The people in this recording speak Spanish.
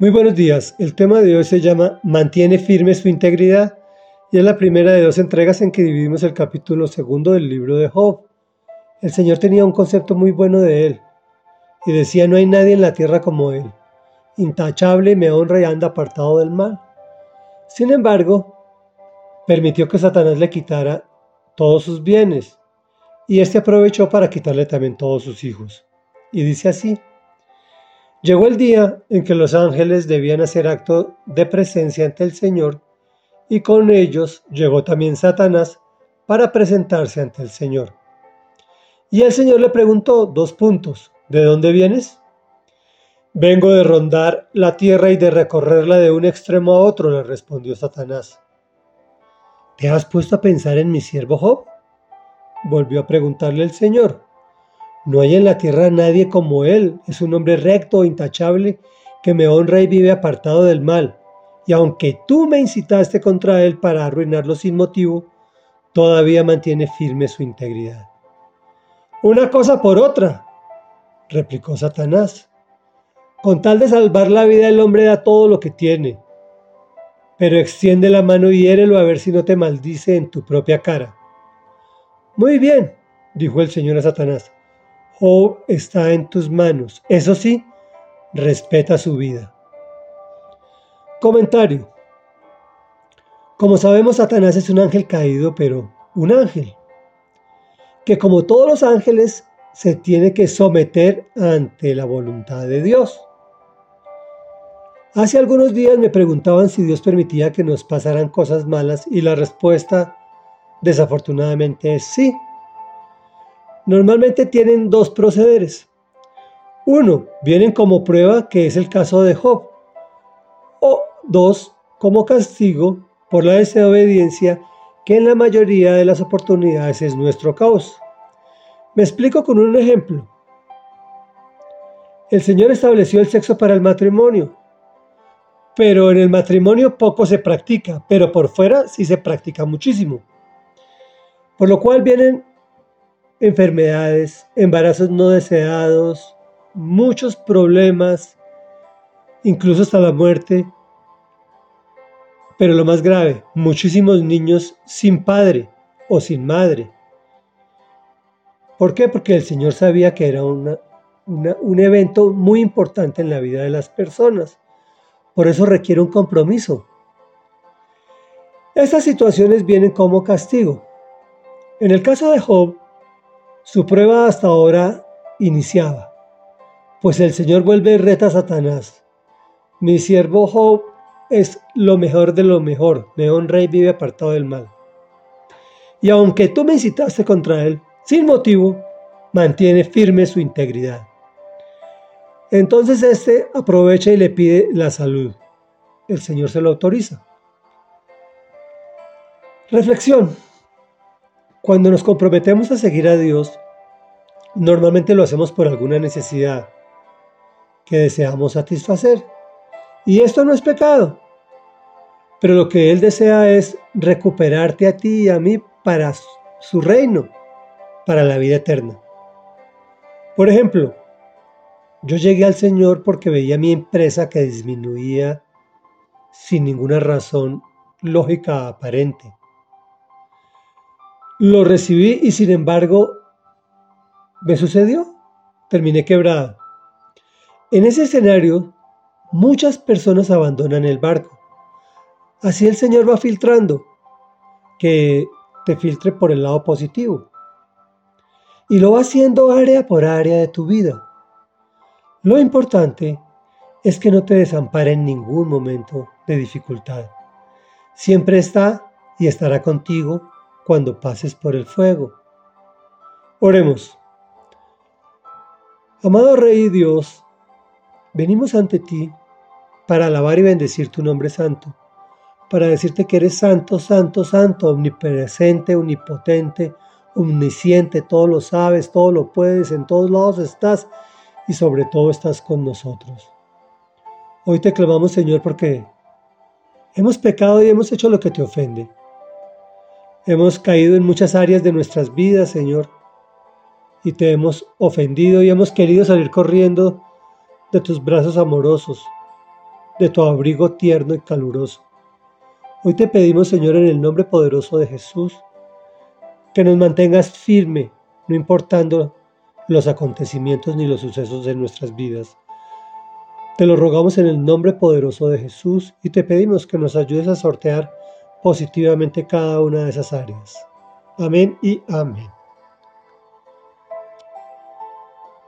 Muy buenos días. El tema de hoy se llama Mantiene firme su integridad y es la primera de dos entregas en que dividimos el capítulo segundo del libro de Job. El Señor tenía un concepto muy bueno de él y decía no hay nadie en la tierra como él. Intachable, me honra y anda apartado del mal. Sin embargo, permitió que Satanás le quitara todos sus bienes y éste aprovechó para quitarle también todos sus hijos. Y dice así, Llegó el día en que los ángeles debían hacer acto de presencia ante el Señor, y con ellos llegó también Satanás para presentarse ante el Señor. Y el Señor le preguntó dos puntos, ¿de dónde vienes? Vengo de rondar la tierra y de recorrerla de un extremo a otro, le respondió Satanás. ¿Te has puesto a pensar en mi siervo Job? Volvió a preguntarle el Señor. No hay en la tierra nadie como él, es un hombre recto, intachable, que me honra y vive apartado del mal. Y aunque tú me incitaste contra él para arruinarlo sin motivo, todavía mantiene firme su integridad. Una cosa por otra, replicó Satanás. Con tal de salvar la vida el hombre da todo lo que tiene, pero extiende la mano y hiérelo a ver si no te maldice en tu propia cara. Muy bien, dijo el Señor a Satanás, o está en tus manos. Eso sí, respeta su vida. Comentario. Como sabemos, Satanás es un ángel caído, pero un ángel, que como todos los ángeles se tiene que someter ante la voluntad de Dios. Hace algunos días me preguntaban si Dios permitía que nos pasaran cosas malas y la respuesta desafortunadamente es sí normalmente tienen dos procederes. Uno, vienen como prueba, que es el caso de Job. O dos, como castigo por la desobediencia, que en la mayoría de las oportunidades es nuestro caos. Me explico con un ejemplo. El Señor estableció el sexo para el matrimonio, pero en el matrimonio poco se practica, pero por fuera sí se practica muchísimo. Por lo cual vienen enfermedades, embarazos no deseados, muchos problemas, incluso hasta la muerte. Pero lo más grave, muchísimos niños sin padre o sin madre. ¿Por qué? Porque el Señor sabía que era un evento muy importante en la vida de las personas. Por eso requiere un compromiso. Estas situaciones vienen como castigo. En el caso de Job, su prueba hasta ahora iniciaba, pues el Señor vuelve y reta a Satanás. Mi siervo Job es lo mejor de lo mejor, me honra y vive apartado del mal. Y aunque tú me incitaste contra él, sin motivo, mantiene firme su integridad. Entonces éste aprovecha y le pide la salud. El Señor se lo autoriza. Reflexión. Cuando nos comprometemos a seguir a Dios, normalmente lo hacemos por alguna necesidad que deseamos satisfacer. Y esto no es pecado. Pero lo que Él desea es recuperarte a ti y a mí para su reino, para la vida eterna. Por ejemplo, yo llegué al Señor porque veía mi empresa que disminuía sin ninguna razón lógica aparente. Lo recibí y sin embargo me sucedió. Terminé quebrado. En ese escenario, muchas personas abandonan el barco. Así el Señor va filtrando, que te filtre por el lado positivo. Y lo va haciendo área por área de tu vida. Lo importante es que no te desampare en ningún momento de dificultad. Siempre está y estará contigo cuando pases por el fuego. Oremos. Amado Rey Dios, venimos ante ti para alabar y bendecir tu nombre santo, para decirte que eres santo, santo, santo, omnipresente, omnipotente, omnisciente, todo lo sabes, todo lo puedes, en todos lados estás y sobre todo estás con nosotros. Hoy te clamamos, Señor, porque hemos pecado y hemos hecho lo que te ofende. Hemos caído en muchas áreas de nuestras vidas, Señor, y te hemos ofendido y hemos querido salir corriendo de tus brazos amorosos, de tu abrigo tierno y caluroso. Hoy te pedimos, Señor, en el nombre poderoso de Jesús, que nos mantengas firme, no importando los acontecimientos ni los sucesos de nuestras vidas. Te lo rogamos en el nombre poderoso de Jesús y te pedimos que nos ayudes a sortear positivamente cada una de esas áreas. Amén y amén.